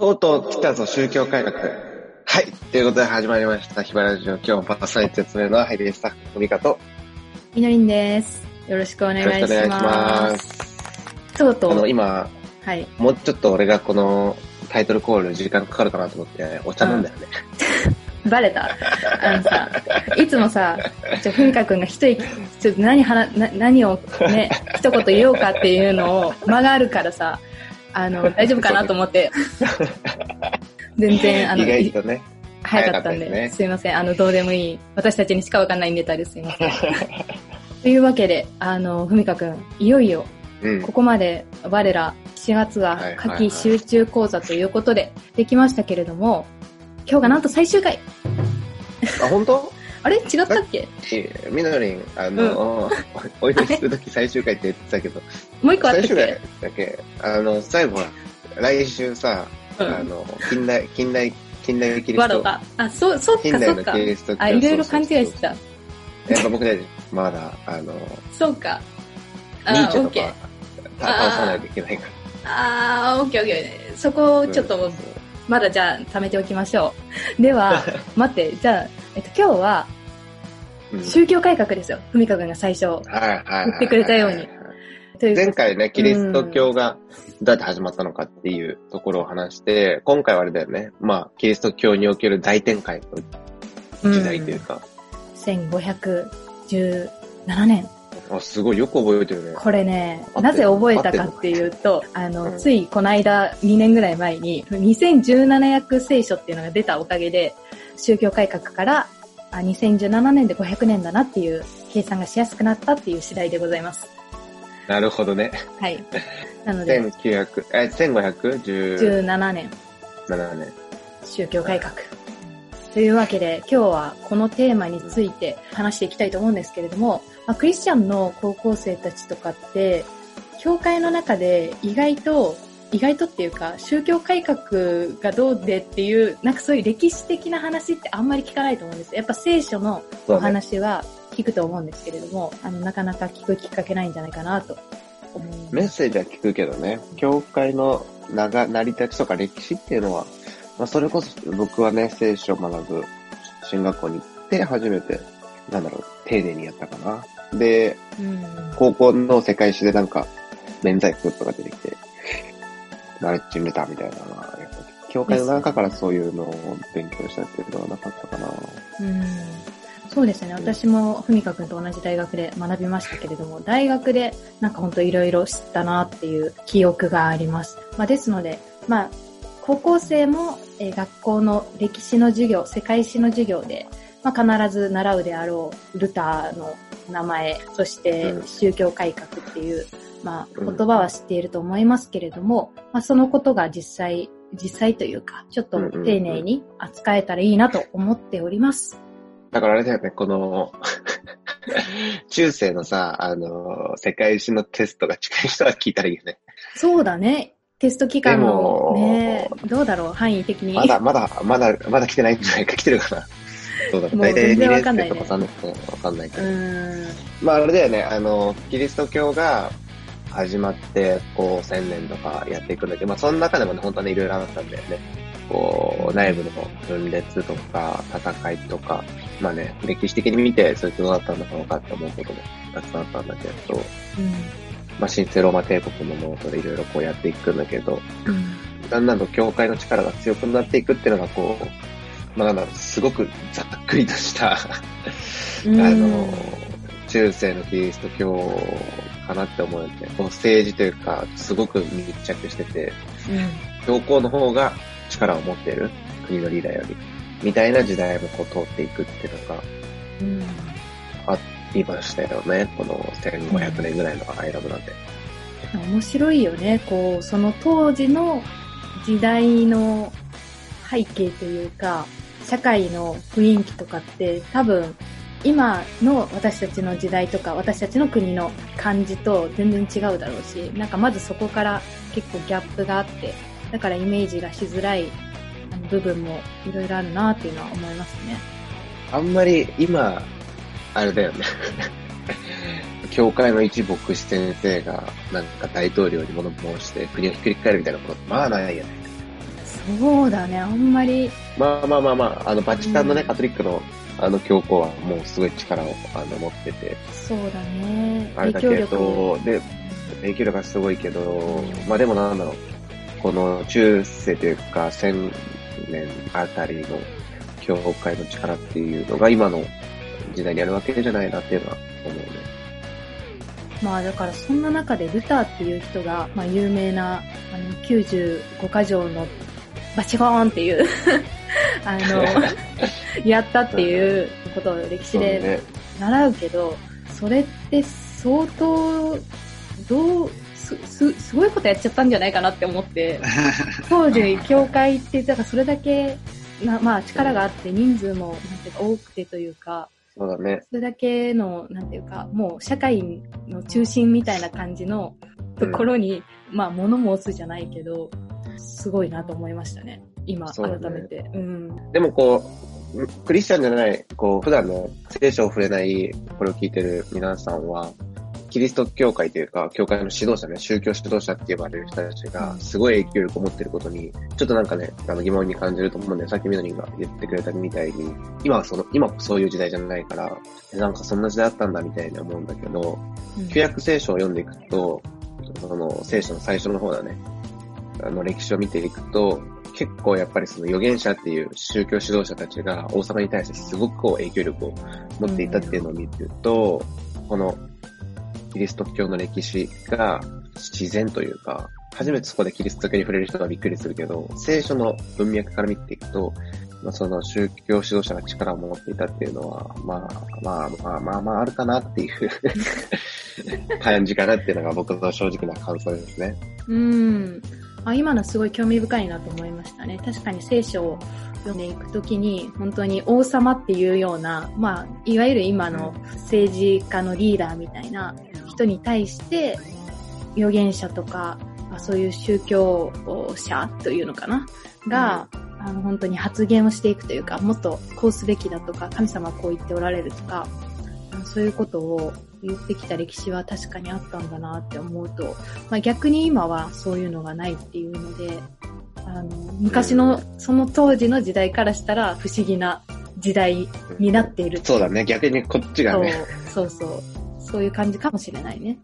とうとう来たぞ、宗教改革。はい。ということで始まりました。ヒバラジオ。今日もパーソナリティを務めるのは、ハイビースタッフ、ふみかと。みのりんです。よろしくお願いします。よろしくお願いします。あの、とうとう、今、はい。もうちょっと俺がこのタイトルコール時間かかるかなと思って、お茶飲んだよね。バレたあのさ、いつもさ、ちょ、ふみかくんが一息、ちょっと何話、な何をね、一言言おうかっていうのを間があるからさ、あの、大丈夫かなと思って。全然、あの、意外とね。早かったんで、すねすいません。あの、どうでもいい。私たちにしかわかんないネタですいません。というわけで、あの、ふみかくん、いよいよ、うんこ。こまで我ら4月は夏はい季集中講座ということでできましたけれども、今日がなんと最終回あ、本当？あれ？違ったっけ？みのりん、あの、お祈りするとき最終回って言ってたけど、もう一個あったっ最終回けだけ、あの、最後は、来週さ、うん。あの、近代、近代、近代キリスト。ワロが。あ、そう、そっか近代のそっか。キリスト教あ、いろいろ勘違いしてた。やっぱ僕たち、まだ、あの、そうか。あニーチェ倒さないといけないかあー、オッケーオッケー。そこをら。ちょっと、まだじゃあ貯めておきましょう。では、待って、じゃあ、えっと、今日はうん、宗教改革ですよ。ふみかくんが最初。言ってくれたように前回ね、キリスト教がどうやって始まったのかっていうところを話して、今回はあれだよね。まあ、キリスト教における大展開の時代というか、1517年。あすごいよく覚えてるね。これねなぜ覚えたかっていうと、あうの、んついこの間2年ぐらい前に、2017訳聖書っていうのが出たおかげで、宗教改革から、あ2017年で500年だなっていう計算がしやすくなったっていう次第でございます。なるほどね。はい。なので、1900、え、1517 17年年。宗教改革。というわけで、今日はこのテーマについて話していきたいと思うんですけれども、まあ、クリスチャンの高校生たちとかって、教会の中で意外と、意外とっていうか、宗教改革がどうでっていう、なんかそういう歴史的な話ってあんまり聞かないと思うんです。やっぱ聖書のお。話は聞くと思うんですけれども、あの、なかなか聞くきっかけないんじゃないかなと思います。メッセージは聞くけどね、教会の長成り立ちとか歴史っていうのは、まあ、それこそ僕はね、聖書を学ぶ進学校に行って初めて、なんだろう、丁寧にやったかな。で、うん。高校の世界史でなんか、免罪符とか出てきて、ナレッジメタみたいなのは、やっぱ教会の中からそういうのを勉強したっていうのはなかったかな。うんそうですね。私もふみかくんと同じ大学で学びましたけれども、大学でなんか本当いろいろ知ったなっていう記憶があります。まあ、ですので、まあ、高校生も、えー学校の歴史の授業、世界史の授業で、まあ、必ず習うであろうルターの名前、そしてうん宗教改革っていう、まあ、うん言葉は知っていると思いますけれども、まあ、そのことが実際、実際というか、ちょっと丁寧に扱えたらいいなと思っております。だからあれだよね、この、中世のさ、あの、世界史のテストが近い人は聞いたらいいよね。そうだね。テスト期間でのもね、どうだろう、範囲的に。まだ、まだ、まだ、まだ来てないんじゃないか、来てるかな。そうだ大体2全然わ年生とか3年生わかんないけうど。まああれだよね、あの、キリスト教が始まって、こう、1000年とかやっていくんだけど、まあその中でもね、本当にいろいろあったんだよね。こう、内部の分裂とか、戦いとか、まあね、歴史的に見て、それどうだったのかなって思うこともたくさんあったんだけど、うん。まあ神聖ローマ帝国のもとでいろいろこうやっていくんだけど、うん。だんだんと教会の力が強くなっていくっていうのがこう、まあすごくざっくりとした、あの、中世のキリスト教かなって思うよね。こう政治というか、すごく密着してて、教皇の方が力を持っている国のリーダーより、みたいな時代もこう通っていくっていうのがうん。ありましたよね。この1500年ぐらいの間のなんで。面白いよね。こう、その当時の時代の背景というか、社会の雰囲気とかって多分、今の私たちの時代とか私たちの国の感じと全然違うだろうし、なんかまずそこから結構ギャップがあって、だからイメージがしづらい部分もいろいろあるなっていうのは思いますね。あんまり今、あれだよね。教会の一牧師先生が、なんか大統領に物申して国をひっくり返るみたいなこと、まあないよね。そうだね、あんまり。まあまあまあまあ、あの、バチカンのね、うんカトリックの、あの、教皇はもうすごい力を、あの、持ってて、そうだね。あれだけ。ど、で、影響力がすごいけど、まあでもなんだろう、この中世というか、千年あたりの教会の力っていうのが今の時代にあるわけじゃないなっていうのは思うね。まあだからそんな中でルターっていう人が、まあ有名な、あの、95箇条のバチコーンっていう、あの、やったっていうことを歴史で。習うけど、それって相当、どう、す、す、すごいことやっちゃったんじゃないかなって思って、当時、教会って、だからそれだけ、なまあ力があって人数も、なんていうか多くてというか、そうだね。それだけの、なんていうか、もう社会の中心みたいな感じのところに、まあ物申すじゃないけど、すごいなと思いましたね。今、改めて。うん。でもこう、クリスチャンじゃない、こう、普段の聖書を触れない、これを聞いてる皆さんは、キリスト教会というか、教会の指導者ね、宗教指導者って呼ばれる人たちが、すごい影響力を持ってることに、ちょっとなんかね、あの疑問に感じると思うんで、さっきみのりんが言ってくれたみたいに、今はその、今もそういう時代じゃないから、なんかそんな時代あったんだみたいに思うんだけど、うん旧約聖書を読んでいくと、その聖書の最初の方だね、あの歴史を見ていくと、結構やっぱりその預言者っていう宗教指導者たちが王様に対してすごくこう影響力を持っていたっていうのを見ると、このキリスト教の歴史が自然というか、初めてそこでキリスト教に触れる人がびっくりするけど、聖書の文脈から見ていくと、まあ、その宗教指導者が力を持っていたっていうのは、まあまあまあまあまああるかなっていう 感じかなっていうのが僕の正直な感想ですね。うん。あ今のすごい興味深いなと思いましたね。確かに聖書を読んでいくときに、本当に王様っていうような、まあ、いわゆる今の政治家のリーダーみたいな人に対して、預言者とか、まあそういう宗教者というのかな？が、あの本当に発言をしていくというか、もっとこうすべきだとか、神様はこう言っておられるとか、のそういうことを言ってきた歴史は確かにあったんだなって思うと、まあ、逆に今はそういうのがないっていうので、あの昔の、その当時の時代からしたら不思議な時代になっているそうだね。逆にこっちがね。そうそうそう。そういう感じかもしれないね。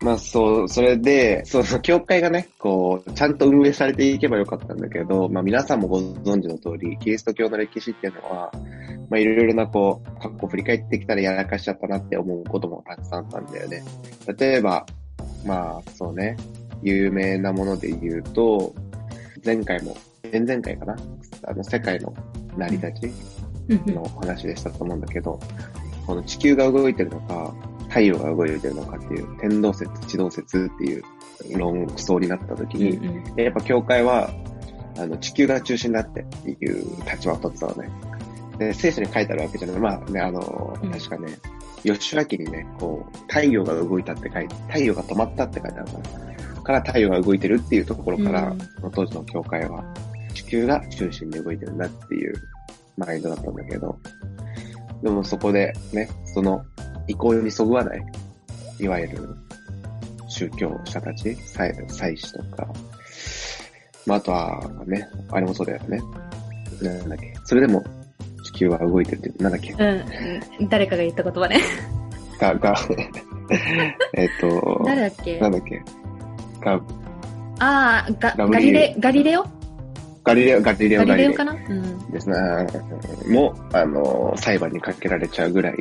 まあそう、それで、その教会がね、こう、ちゃんと運営されていけばよかったんだけど、まあ皆さんもご存知の通り、キリスト教の歴史っていうのは、まあいろいろなこう、過去振り返ってきたらやらかしちゃったなって思うこともたくさんあったんだよね。例えば、まあそうね、有名なもので言うと、前回も、前々回かなあの世界の成り立ちの話でしたと思うんだけど、この地球が動いてるのか、太陽が動いてるのかっていう、天動説、地動説っていう論争になった時に、うんうんやっぱ教会は、あの、地球が中心だっていう立場を取ってたのね。で、聖書に書いてあるわけじゃない。まあね、あの、うん確かね、吉明にね、こう、太陽が動いたって書いて、太陽が止まったって書いてあるから、から太陽が動いてるっていうところから、うん当時の教会は、地球が中心で動いてるんだっていうマインドだったんだけど、でもそこでね、その意向にそぐわない、いわゆる宗教者たち、祭祭司とか、まあ、あとはね、あれもそうだよね。なんだっけ？それでも地球は動いてるって、なんだっけ？うんうん。誰かが言った言葉ね。が、が、えっと、誰だっけ？なんだっけ？が、ああ、ガリレ、ガリレオ？ガリレオ、ガリレオ、ガガリレオかな？うん。ですね。も、あの、裁判にかけられちゃうぐらい、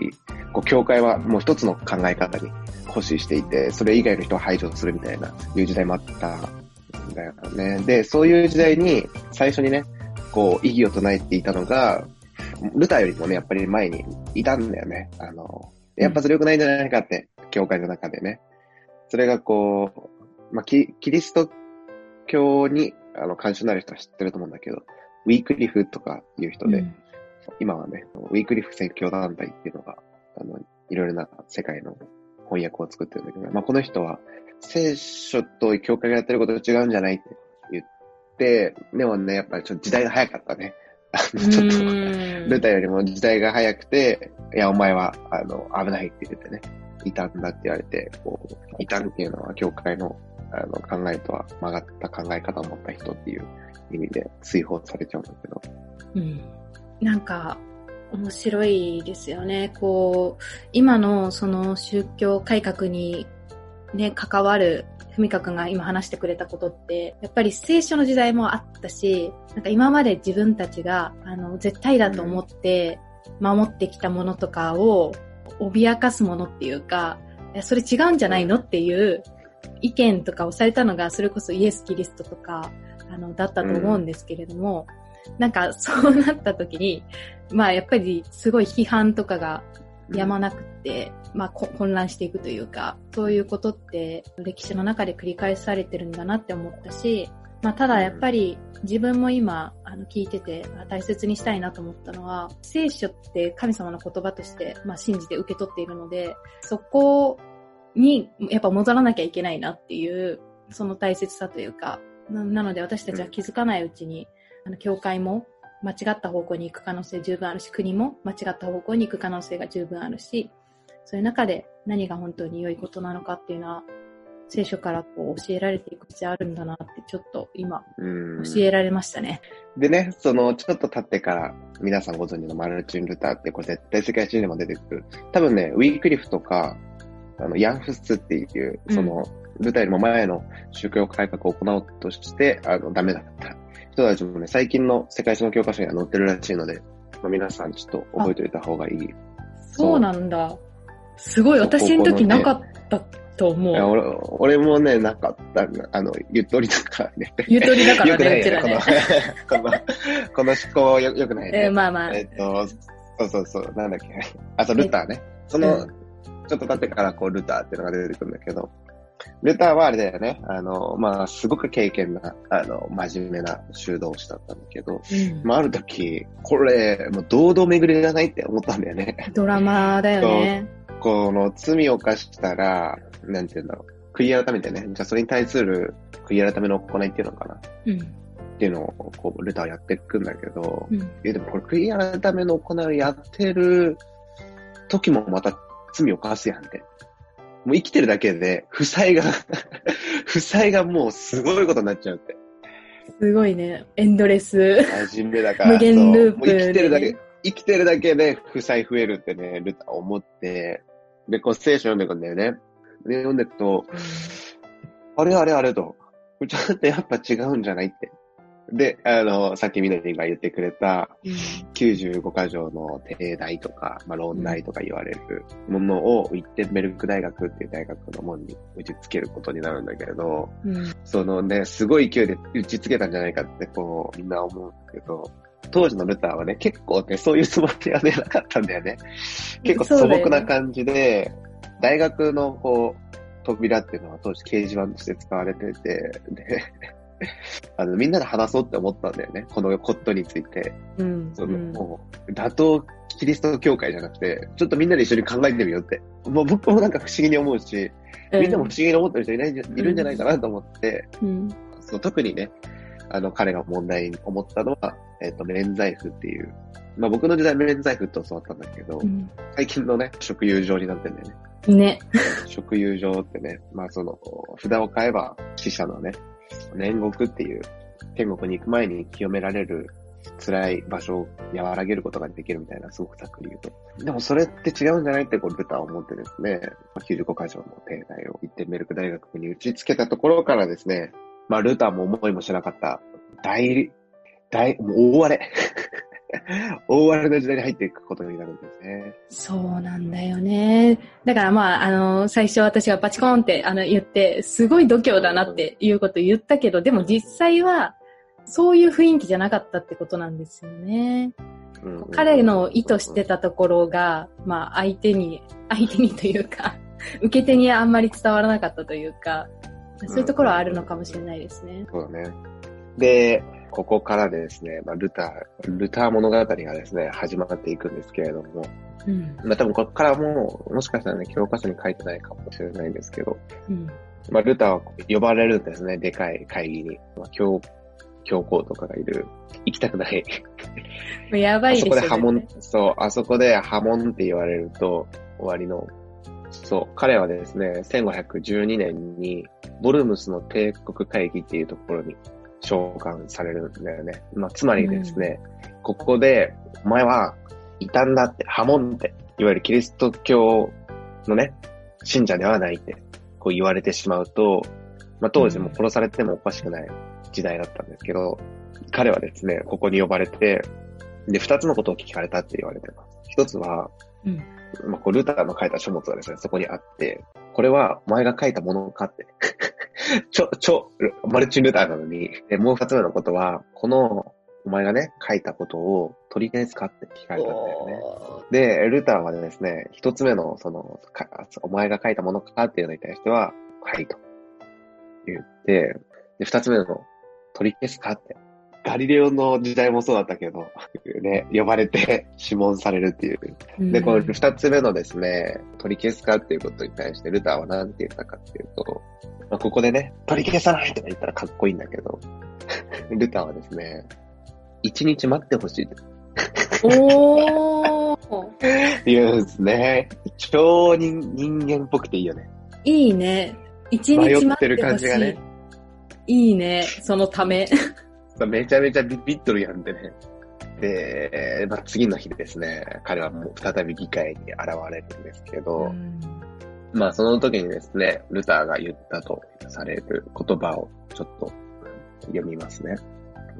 こう、教会はもう一つの考え方に固執していて、それ以外の人を排除するみたいな、いう時代もあったんだよね。で、そういう時代に、最初にね、こう、意義を唱えていたのが、ルターよりもね、やっぱり前にいたんだよね。あの、やっぱそれ良くないんじゃないかって、教会の中でね。それがこう、まあ、キキリスト教に、あの、関心のある人は知ってると思うんだけど、ウィークリフとかいう人で、うん今はね、ウィークリフ宣教団体っていうのが、あの、いろいろな世界の翻訳を作ってるんだけど、まあ、この人は、聖書と教会がやってることと違うんじゃないって言って、でもね、やっぱりちょっと時代が早かったね。あのちょっと、うんルタよりも時代が早くて、いや、お前は、あの、危ないって言ってね、異端だって言われて、こう、異端っていうのは教会のあの、考えとは曲がった考え方を持った人っていう意味で追放されちゃうんだけど。うん。なんか、面白いですよね。こう、今のその宗教改革にね、関わるふみかくんが今話してくれたことって、やっぱり聖書の時代もあったし、なんか今まで自分たちが、あの、絶対だと思って守ってきたものとかを脅かすものっていうか、それ違うんじゃないのっていう意見とかをされたのが、それこそイエス・キリストとか、あの、だったと思うんですけれども、うん、なんかそうなった時に、まあやっぱりすごい批判とかがやまなくて、まあ混乱していくというか、そういうことって歴史の中で繰り返されてるんだなって思ったし、まあただやっぱり自分も今あの聞いてて大切にしたいなと思ったのは、聖書って神様の言葉としてまあ信じて受け取っているので、そこにやっぱ戻らなきゃいけないなっていう、その大切さというか、なので私たちは気づかないうちに、あの、教会も間違った方向に行く可能性十分あるし、国も間違った方向に行く可能性が十分あるし、そういう中で何が本当に良いことなのかっていうのは、聖書からこう教えられていく必要あるんだなってちょっと今、教えられましたね。でね、そのちょっと経ってから皆さんご存知のマルチン・ルターってこれ絶対世界史にも出てくる。多分ね、ウィークリフとか、あの、ヤンフスっていう、その、ルターよりも前の宗教改革を行おうとして、あの、ダメだった人たちもね、最近の世界史の教科書には載ってるらしいので、まあ、皆さんちょっと覚えておいた方がいい。そうなんだ。すごい、私の時なかったと思う。いや俺俺もね、なかった。あの、ゆとりだからね。ゆとりだからね、うちらね。この、この、この思考よよくないね。えー、まあまあ。えっと、そうそうそう、なんだっけ。あと、ルターね。その、うんちょっと経ってからこう、ルターっていうのが出てくるんだけど、ルターはあれだよね。あの、まあ、すごく経験な、あの、真面目な修道士だったんだけど、うん、まあ、ある時、これ、もう堂々巡りじゃないって思ったんだよね。ドラマだよね。この罪を犯したら、なんて言うんだろう。悔い改めてね。じゃあそれに対する悔い改めの行いっていうのかな。うん。っていうのを、こう、ルターはやっていくんだけど、うん、え、でもこれ悔い改めの行いをやってる時もまた罪を犯すやんって。もう生きてるだけで、負債が 負債がもうすごいことになっちゃうって。すごいね。エンドレス。真面目だから。無限ループ、生きてるだけ、生きてるだけで負債増えるってね、ルター思って、で、こう聖書読んでいくんだよね。で、読んでいくと、あれあれあれと、ちょっとやっぱ違うんじゃないってで、あの、さっきみなりが言ってくれた、95箇条の定題とか、まあ、論題とか言われるものを、イッテンベルク大学っていう大学の門に打ち付けることになるんだけど、うん、そのね、すごい勢いで打ち付けたんじゃないかって、こう、みんな思うんだけど、当時のルターはね、結構ね、そういうつもりはね、なかったんだよね。結構素朴な感じで、大学のこう、扉っていうのは当時掲示板として使われてて、で、あの、みんなで話そうって思ったんだよね。このコットについて。うん。その、もう、打倒キリスト教会じゃなくて、ちょっとみんなで一緒に考えてみようって。もう僕もなんか不思議に思うし、みんなも不思議に思ってる人いない、いるんじゃないかなと思って、うん、そう特にね、あの、彼が問題に思ったのは、えっ、ー、と、免罪符っていう。まあ僕の時代免罪符って教わったんだけど、うん、最近のね、食友状になってんだよね。ね。食友状ってね、まあその、札を買えば死者のね、煉獄っていう天国に行く前に清められる辛い場所を和らげることができるみたいな、すごくざっくり言うと。でもそれって違うんじゃないってこうルターは思ってですね、95箇条の定題を一点メルク大学に打ち付けたところからですね、まあルターも思いもしなかった大、大、大荒れ。大荒れの時代に入っていくことになるんですね。そうなんだよね。だからまあ、あの、最初私がパチコンってあの言って、すごい度胸だなっていうこと言ったけど、でも実際は、そういう雰囲気じゃなかったってことなんですよね。うんうん、彼の意図してたところが、まあ相手に、相手にというか、受け手にあんまり伝わらなかったというか、そういうところはあるのかもしれないですね。うん、そうだね。で、ここからですね、まあ、ルター、ルター物語がですね、始まっていくんですけれども、うん、まあ多分ここからもう、もしかしたらね、教科書に書いてないかもしれないんですけど、うん、まあルターは呼ばれるんですね、でかい会議に。まあ、教、教皇とかがいる。行きたくない。やばいですよ、ね、あそこで波紋、そう、あそこで波紋って言われると終わりの。そう、彼はですね、1512年に、ボルムスの帝国会議っていうところに召喚されるんだよね。まあ、つまりですね、うん、ここで、お前は異端だって、破門って、いわゆるキリスト教のね、信者ではないって、こう言われてしまうと、まあ、当時も殺されてもおかしくない時代だったんですけど、彼はですね、ここに呼ばれて、で、二つのことを聞かれたって言われてます。一つは、うん、まあ、こうルターの書いた書物がですね、そこにあって、これはお前が書いたものかって。ちょ、ちょ、マルチンルターなのに、でもう二つ目のことは、この、お前がね、書いたことを取り返すかって聞かれたんだよね。で、ルターはですね、一つ目の、その、お前が書いたものかっていうのに対しては、はいと。言って、で、二つ目の、取り消すかって。ガリレオの時代もそうだったけど、ね、呼ばれて 諮問されるっていう。で、この二つ目のですね、取り消すかっていうことに対してルターは何て言ったかっていうと、まあ、ここでね、取り消さないとか言ったらかっこいいんだけど、ルターはですね、一日待ってほしい。おー言うんですね。超人人間っぽくていいよね。いいね。一日待ってる感じがね。いいね、そのため。めちゃめちゃビビッとるやんでね。で、まあ、次の日ですね、彼はもう再び議会に現れるんですけど、まあその時にですね、ルターが言ったとされる言葉をちょっと読みますね。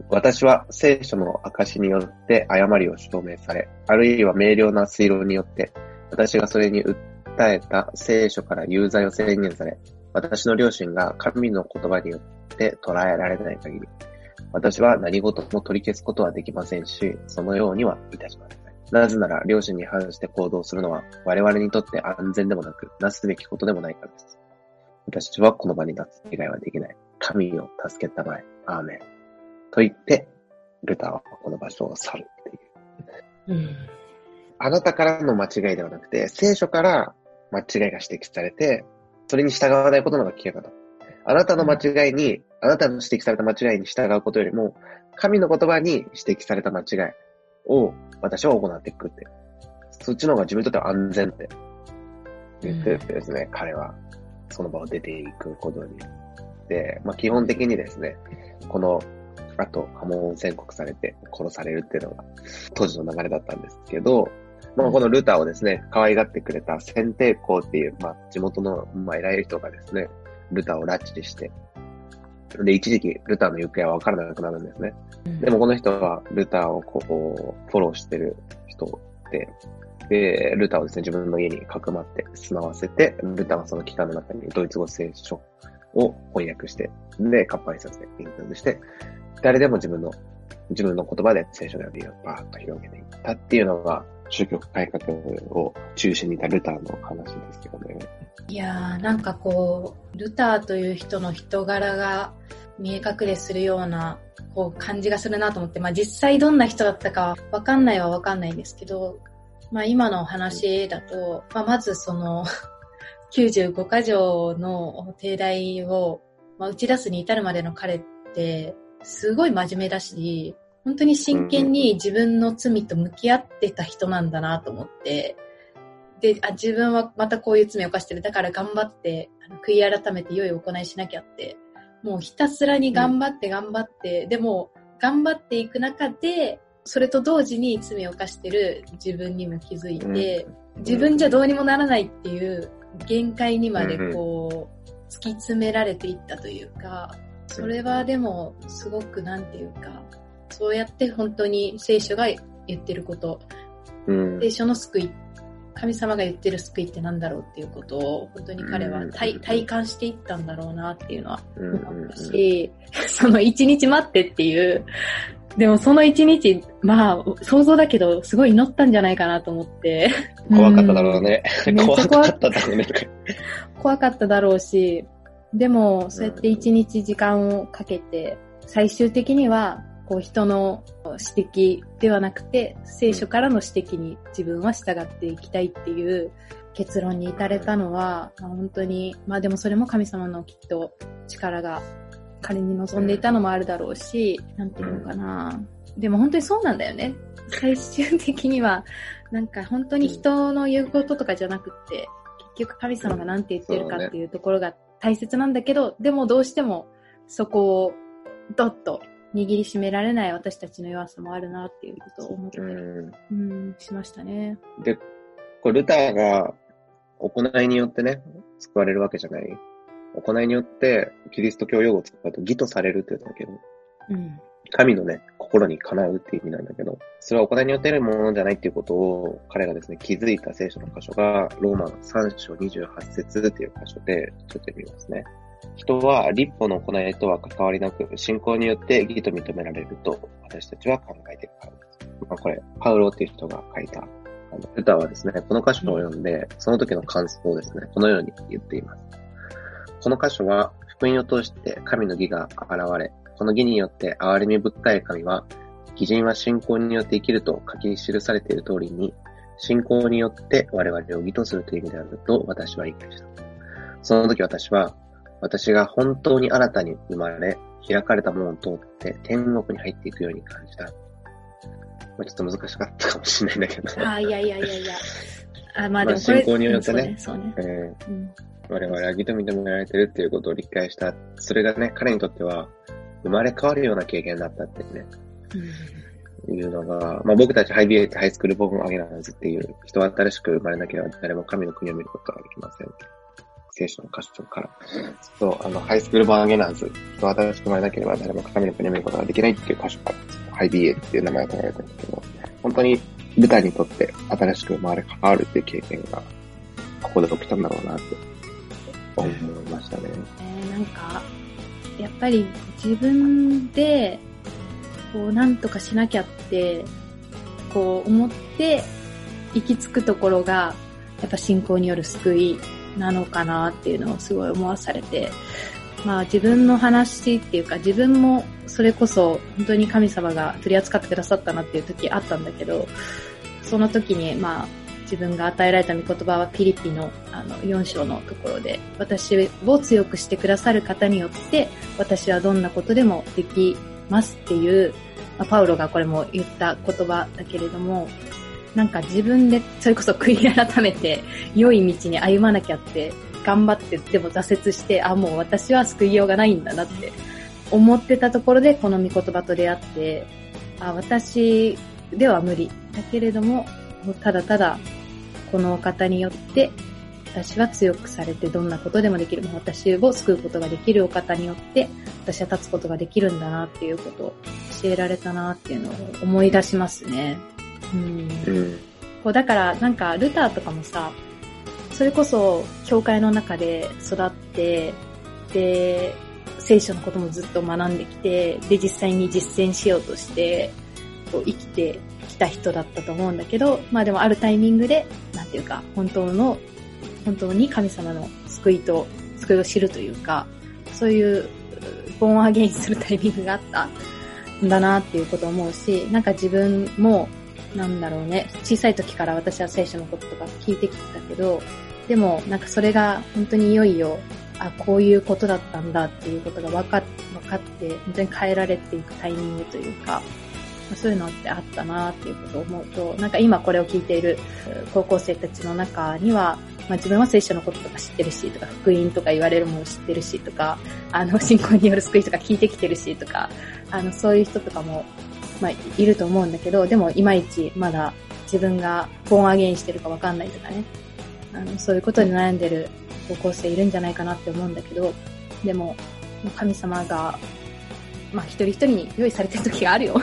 私は聖書の証によって誤りを証明され、あるいは明瞭な推論によって、私がそれに訴えた聖書から有罪を宣言され、私の両親が神の言葉によって捉えられない限り、私は何事も取り消すことはできませんし、そのようにはいたしません。なぜなら、両親に反して行動するのは、我々にとって安全でもなく、なすべきことでもないからです。私はこの場に立つ以外はできない。神を助けたまえ。アーメン。と言って、ルターはこの場所を去るっていう。うん、あなたからの間違いではなくて、聖書から間違いが指摘されて、それに従わないことのが危険だと。あなたの間違いに、あなたの指摘された間違いに従うことよりも、神の言葉に指摘された間違いを私は行っていくって。そっちの方が自分にとっては安全って言ってですね、うん、彼はその場を出ていくことに。で、まあ基本的にですね、このあと、破門宣告されて殺されるっていうのが当時の流れだったんですけど、まあ、このルターをですね、可愛がってくれた選定校っていう、まあ、地元の、まあ、偉い人がですね、ルターを拉致して、で、一時期、ルターの行方は分からなくなるんですね。うん、でもこの人は、ルターをこう、フォローしてる人で、で、ルターをですね、自分の家にかくまって住まわせて、ルターはその期間の中にドイツ語聖書を翻訳して、で、活版印刷で印刷して、誰でも自分の、自分の言葉で聖書の読みをバーッと広げていったっていうのが、宗教改革を中心にいたルターの話ですけどね。いやー、なんかこう、ルターという人の人柄が見え隠れするような、こう感じがするなと思って、まあ実際どんな人だったかわかんないはわかんないんですけど、まあ今の話だと、まあまずその 95箇条の定題を、まあ、打ち出すに至るまでの彼って、すごい真面目だし、本当に真剣に自分の罪と向き合ってた人なんだなと思って、で、あ、自分はまたこういう罪を犯してる。だから頑張って、あの悔い改めて良い行いしなきゃって。もうひたすらに頑張って頑張って、うん、でも、頑張っていく中で、それと同時に罪を犯してる。自分にも気づいて、うん、自分じゃどうにもならないっていう限界にまでこう、突き詰められていったというか、それはでも、すごくなんていうか、そうやって本当に聖書が言ってること、うん、聖書の救い、神様が言ってる救いって何だろうっていうことを、本当に彼は体うん、体感していったんだろうなっていうのは思ったし、うんうん、その一日待ってっていう、でもその一日、まあ、想像だけど、すごい祈ったんじゃないかなと思って。怖かっただろうね。怖かっただろうね。怖かっただろうし、でも、そうやって一日時間をかけて、最終的にはこう人の指摘ではなくて、聖書からの指摘に自分は従っていきたいっていう結論に至れたのは、まあ、本当に、まあでもそれも神様のきっと力が彼に望んでいたのもあるだろうし、なんていうのかな。でも本当にそうなんだよね。最終的には、なんか本当に人の言うこととかじゃなくて、結局神様が何て言ってるかっていうところが大切なんだけど、でもどうしてもそこをドッと握りしめられない私たちの弱さもあるなっていうことを思って、うん。うん、しましたね。で、これルターが行いによってね、救われるわけじゃない。行いによって、キリスト教用語を使うと義とされるって言うんだけど、うん。神のね、心にかなうっていう意味なんだけど、それは行いによって得るものじゃないっていうことを、彼がですね、気づいた聖書の箇所が、ローマ3章28節っていう箇所で、ちょっと読みますね。人は立法の行いとは関わりなく、信仰によって義と認められると、私たちは考えているからです。まあ、これ、パウロっていう人が書いた、あの、ルターはですね、この箇所を読んで、その時の感想をですね、このように言っています。この箇所は、福音を通して神の義が現れ、この義によって憐れみ深い神は、義人は信仰によって生きると書き記されている通りに、信仰によって我々を義とするという意味であると私は理解した。その時私は、私が本当に新たに生まれ、開かれた門を通って天国に入っていくように感じた。まあ、ちょっと難しかったかもしれないんだけど。ああ、いやいやいやいや。あまあまあでもこれ、信仰によってねうんそうね。ねえーうん我々は義と認められてるっていうことを理解した。それがね、彼にとっては生まれ変わるような経験だったってね、いうのが、まあ僕たち hi-b.a.と High School Born Againers っていう人は新しく生まれなければ誰も神の国を見ることができません。聖書の箇所から。そう、あの、 High School Born Againers、人新しく生まれなければ誰も神の国を見ることができないっていう箇所から、 hi-b.a.っていう名前が取られてるんですけど、本当に舞台にとって新しく生まれ変わるっていう経験が、ここで起きたんだろうなって思いましたね。えーなんか、やっぱり自分で、こう、なんとかしなきゃって、こう思って行き着くところが、やっぱ信仰による救いなのかなっていうのをすごい思わされて、まあ自分の話っていうか自分もそれこそ本当に神様が取り扱ってくださったなっていう時あったんだけど、その時にまあ自分が与えられた御言葉はピリピのあの4章のところで、私を強くしてくださる方によって、私はどんなことでもできますっていう、まパウロがこれも言った言葉だけれども、なんか自分でそれこそ悔い改めて良い道に歩まなきゃって頑張ってでも挫折して、あ、もう私は救いようがないんだなって思ってたところでこの御言葉と出会って、あ、私では無理。だけれども、ただただこのお方によって私は強くされてどんなことでもできる。もう私を救うことができるお方によって私は立つことができるんだなっていうことを教えられたなっていうのを思い出しますね。うんうん。こうだからなんかルターとかもさ、それこそ教会の中で育って、で、聖書のこともずっと学んできて、で実際に実践しようとして、こう生きてきた人だったと思うんだけど、まあでもあるタイミングで、なんていうか、本当の、本当に神様の救いと、救いを知るというか、そういう、ボーンアゲインするタイミングがあったんだなっていうことを思うし、なんか自分も、なんだろうね、小さい時から私は聖書のこととか聞いてきてたけど、でもなんかそれが本当にいよいよ、あ、こういうことだったんだっていうことが分かっ分かって、本当に変えられていくタイミングというか、そういうのってあったなっていうことを思うと、なんか今これを聞いている高校生たちの中には、まあ自分は聖書のこととか知ってるし、とか福音とか言われるもの知ってるし、とか、あの、信仰による救いとか聞いてきてるし、とか、あの、そういう人とかも、まあ、いると思うんだけど、でも、いまいちまだ自分がボーンアゲインしてるかわかんないとかね。あの、そういうことに悩んでる高校生いるんじゃないかなって思うんだけど、でも、神様が、まあ、一人一人に用意されてる時があるよ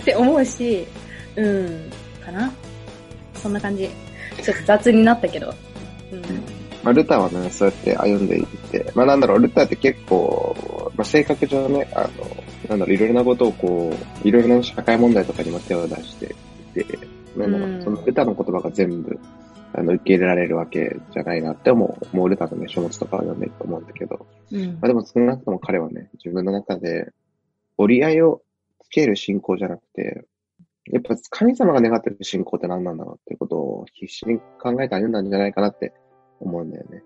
って思うし、うん、かな。そんな感じ。ちょっと雑になったけど。うん。まあ、ルターはね、そうやって歩んでいって、まあなんだろう、ルターって結構、まあ性格上ね、あの、なんだろう、いろいろなことをこう、いろいろな社会問題とかにも手を出していて、なんだろう、うんそのルターの言葉が全部、あの、受け入れられるわけじゃないなって思う。もうルターのね、書物とかは読んでると思うんだけど、うんまあでも少なくとも彼はね、自分の中で折り合いをつける信仰じゃなくて、やっぱ神様が願ってる信仰って何なんだろうっていうことを必死に考えて歩んだんじゃないかなって思うんだよね。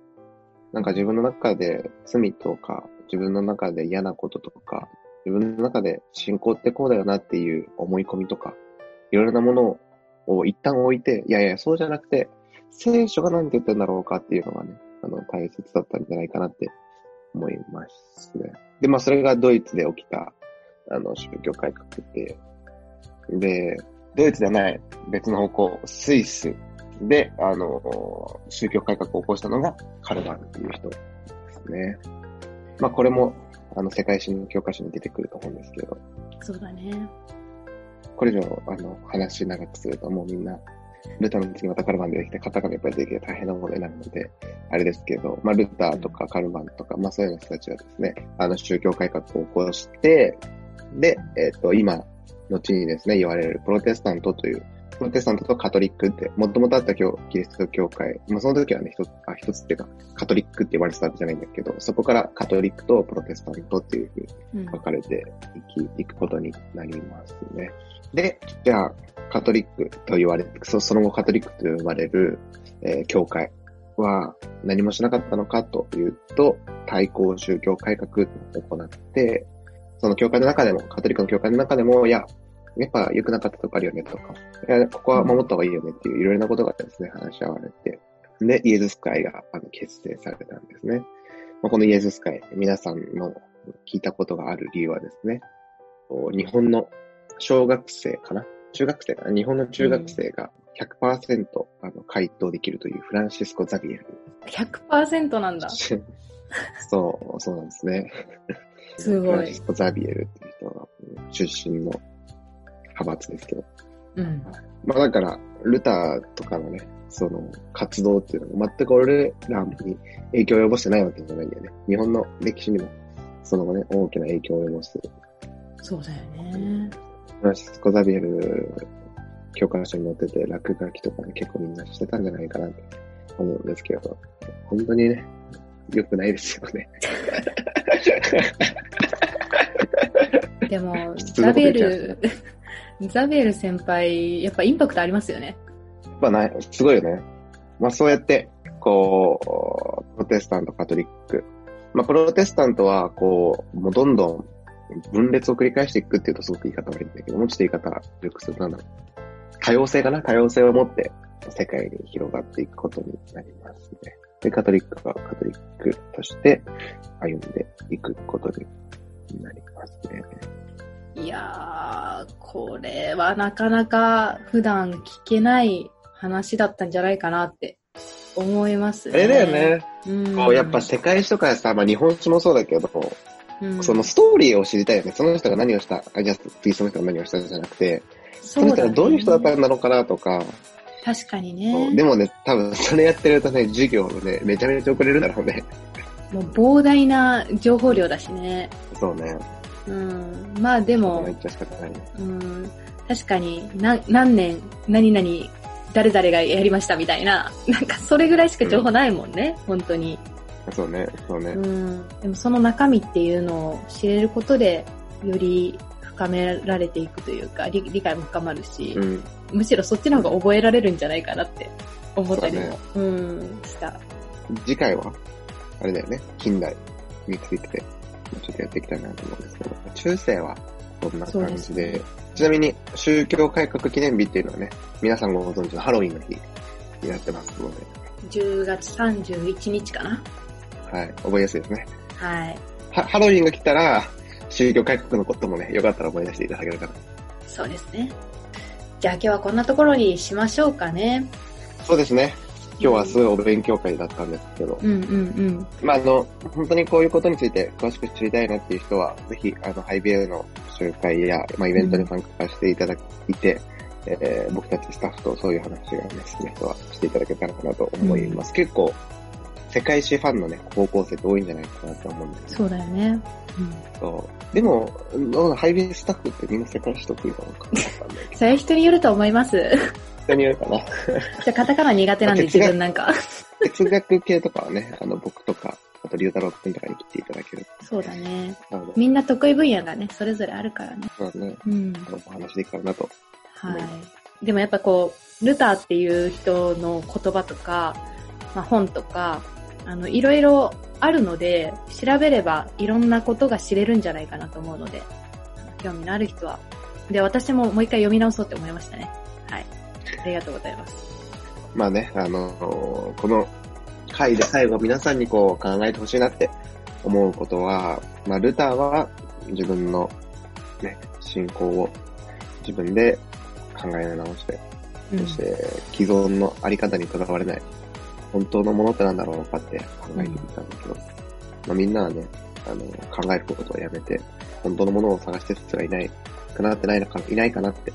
なんか自分の中で罪とか、自分の中で嫌なこととか、自分の中で信仰ってこうだよなっていう思い込みとか、いろいろなものを一旦置いて、いやいや、そうじゃなくて、聖書が何て言ってんだろうかっていうのがね、あの、大切だったんじゃないかなって思いますね。で、まあ、それがドイツで起きた、あの、宗教改革で、で、ドイツではない別の方向、スイスで、あの、宗教改革を起こしたのがカルバンっていう人ですね。まあ、これも、あの、世界史の教科書に出てくると思うんですけど。そうだね。これ以上、あの、話長くするともうみんな、ルターの次またカルバン出てきて、カタカナいっぱい出てきて大変なことになるので、あれですけど、まあ、ルターとかカルバンとか、まあ、そういう人たちはですね、あの、宗教改革を起こして、で、えっ、ー、と、今、後にですね、言われるプロテスタントというプロテスタントとカトリックって、もともとあった教キリスト教会、まあその時はね、一つ、あ、一つっていうか、カトリックって言われてたわけじゃないんだけど、そこからカトリックとプロテスタントっていうふうに分かれていき、うん、いくことになりますね。で、じゃあ、カトリックと言われて、そその後カトリックと呼ばれる、えー、教会は何もしなかったのかというと、対抗宗教改革を行って、その教会の中でも、カトリックの教会の中でも、いや、やっぱ良くなかったとこあるよねとか、いやここは守った方がいいよねっていういろいろなことがですね、話し合われて、で、イエズス会があの結成されたんですね。まあ、このイエズス会、皆さんの聞いたことがある理由はですね、日本の小学生かな？中学生かな？日本の中学生が100%、あの回答できるというフランシスコ・ザビエル。100%なんだ。そう、そうなんですね。すごい。フランシスコ・ザビエルっていう人が出身の派閥ですけど。うん。まあだから、ルターとかのね、その活動っていうのが全く俺らに影響を及ぼしてないわけじゃないんだよね。日本の歴史にも、その後ね、大きな影響を及ぼす。そうだよね。フランシスコ・ザビエル、教科書に載ってて、落書きとかね、結構みんなしてたんじゃないかなって思うんですけど、本当にね、良くないですよね。でも、ザビエル、ザビエル先輩、やっぱインパクトありますよね。やっぱない、すごいよね。まあそうやって、こう、プロテスタント、カトリック。まあプロテスタントは、こう、もうどんどん分裂を繰り返していくっていうとすごく言い方悪いんだけど、もうちょっと言い方よくするなんだろう。多様性かな？多様性を持って世界に広がっていくことになりますね。で、カトリックはカトリックとして歩んでいくことになりますね。いやー、これはなかなか普段聞けない話だったんじゃないかなって思いますね。あれだよね。うん、こうやっぱ世界史とかさ、まあ日本史もそうだけど、うん、そのストーリーを知りたいよね。その人が何をした、あ、じゃあ次その人が何をしたじゃなくて、そ,、の人がどういう人だったんだろうかなとか。確かにね。でもね、多分それやってるとね、授業ね、めちゃめちゃ遅れるだろうね。もう膨大な情報量だしね。そうね。うん、まあでも、うん、確かにな何年、何々、誰々がやりましたみたいな、なんかそれぐらいしか情報ないもんね、うん、本当に。そうね、そうね。うん。でもその中身っていうのを知れることで、より深められていくというか、理理解も深まるし、うん、むしろそっちの方が覚えられるんじゃないかなって思ったりも、うね、うん、した。次回は、あれだよね、近代についてちょっとやっていきたいなと思うんですけど、中世はこんな感じで、でちなみに宗教改革記念日っていうのはね、皆さんご存知のハロウィンの日になってますので。10月31日かな？はい、覚えやすいですね。はい。はハロウィンが来たら、宗教改革のこともね、よかったら思い出していただけるかな。そうですね。じゃあ今日はこんなところにしましょうかね。そうですね。今日はすごいお勉強会だったんですけど、うんうんうん。まあ、あの、本当にこういうことについて詳しく知りたいなっていう人は、ぜひ、あの、ハイビエの集会や、まあ、イベントに参加していただいて、うん、えー、僕たちスタッフとそういう話がね、好きな人はしていただけたらかなと思います。うん、結構、世界史ファンのね、高校生って多いんじゃないかなと思うんです、ね、そうだよね。うん、そう。でも、ハイビエスタッフってみんな世界史得意なのかなそれは人によると思います。人によるかな。じゃあ、カタカナ苦手なんで、自分なんか。哲学系とかはね、あの、僕とか、あと、龍太郎くんとかに来ていただける。そうだね。みんな得意分野がね、それぞれあるからね。そうだね。うん。お話できたらなと。はい。でもやっぱこう、ルターっていう人の言葉とか、まあ、本とか、あの、いろいろあるので、調べればいろんなことが知れるんじゃないかなと思うので、興味のある人は。で、私ももう一回読み直そうって思いましたね。はい。ありがとうございます。まあね、あの、この回で最後皆さんにこう考えてほしいなって思うことは、まあ、ルターは自分のね、信仰を自分で考え直して、そして既存のあり方にとらわれない、本当のものってなんだろうかって考えてみたんだけど、まあ、みんなはね、あの、考えることをやめて、本当のものを探してる人がいないかなってないのか、いないかなって、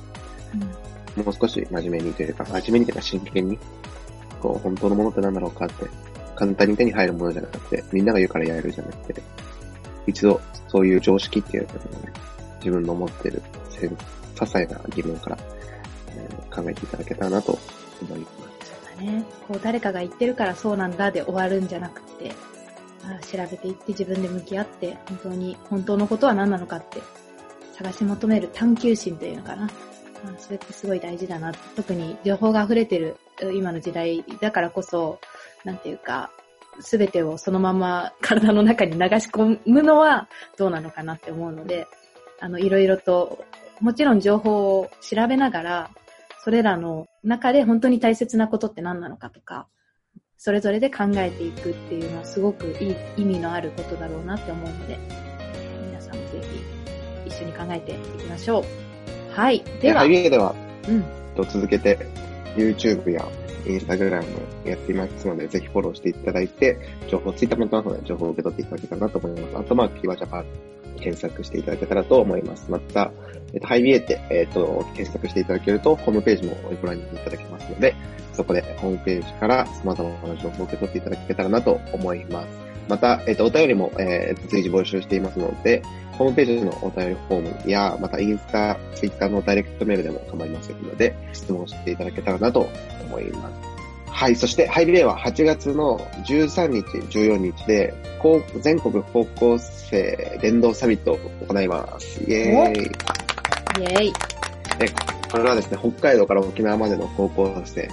うん、もう少し真面目にというか、真面目にというか真剣に、こう、本当のものってなんだろうかって、簡単に手に入るものじゃなくて、みんなが言うからやるじゃなくて、一度そういう常識っていうのをね、自分の持ってる些細な疑問から、えー、考えていただけたらなと思います。ね。こう誰かが言ってるからそうなんだで終わるんじゃなくて、調べていって自分で向き合って、本当に、本当のことは何なのかって探し求める探求心というのかな。それってすごい大事だな。特に情報が溢れてる今の時代だからこそ、なんていうか、すべてをそのまま 体の中に流し込むのはどうなのかなって思うので、あの、いろいろと、もちろん情報を調べながら、それらの中で本当に大切なことって何なのかとか、それぞれで考えていくっていうのはすごくいい意味のあることだろうなって思うので、皆さんもぜひ一緒に考えていきましょう。はい。では。では、うん。と続けて YouTube や Instagram やっていますので、ぜひフォローしていただいて、情報、Twitter もやってますので、情報を受け取っていただけたらなと思います。あと、まあ、キーワージャパン検索していただけたらと思います。また、えっと、ハイビエって、えっと、検索していただけると、ホームページもご覧いただけますので、そこでホームページから様々な情報を受け取っていただけたらなと思います。また、えっと、お便りも、えー、随時募集していますので、ホームページのお便りフォームや、またインスタ、ツイッターのダイレクトメールでも構いませんので、質問していただけたらなと思います。はい。そして、ハイリレーは8月の13日、14日で、全国高校生連動サミットを行います。イェーイ。イェーイ。これはですね、北海道から沖縄までの高校生、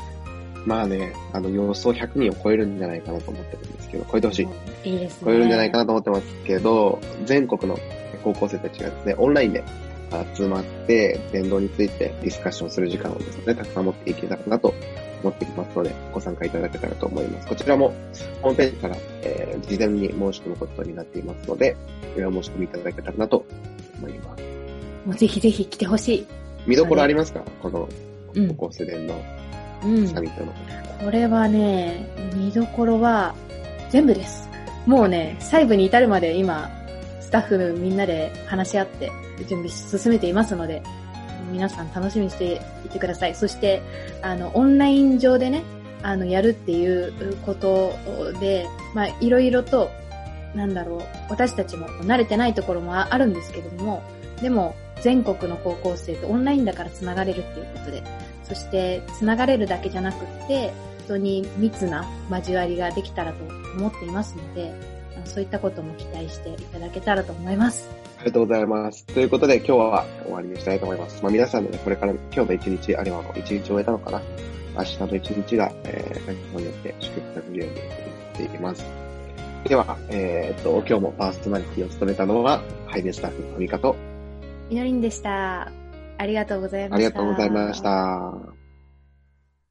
まあね、あの、予想100人を超えるんじゃないかなと思ってるんですけど、超えてほしい。いいですね。超えるんじゃないかなと思ってますけど、全国の高校生たちがですね、オンラインで集まって、電動についてディスカッションする時間をですね、たくさん持っていけたらなと思っていますので、ご参加いただけたらと思います。こちらも、ホームページから、えー、事前に申し込むことになっていますので、それを申し込みいただけたらなと思います。もうぜひぜひ来てほしい。見どころありますか？この、高校生電のサミットの、うん、これはね、見どころは全部です。もうね、細部に至るまで今、スタッフみんなで話し合って準備進めていますので、皆さん楽しみにしていてください。そして、あの、オンライン上でね、あの、やるっていうことで、まあ、いろいろと、なんだろう、私たちも慣れてないところもあるんですけども、でも、全国の高校生とオンラインだから繋がれるっていうことで、そして繋がれるだけじゃなくって、本当に密な交わりができたらと思っていますので、そういったことも期待していただけたらと思います。ありがとうございます。ということで今日は終わりにしたいと思います。まあ皆さんのね、これから今日の一日、あるいは一日終えたのかな明日の一日が、えー、何日によって祝福されるように思っています。では、えー、っと、今日もパーソナリティを務めたのは、ハイネスタッフのミカと、みのりんでした。ありがとうございました。ありがとうございました。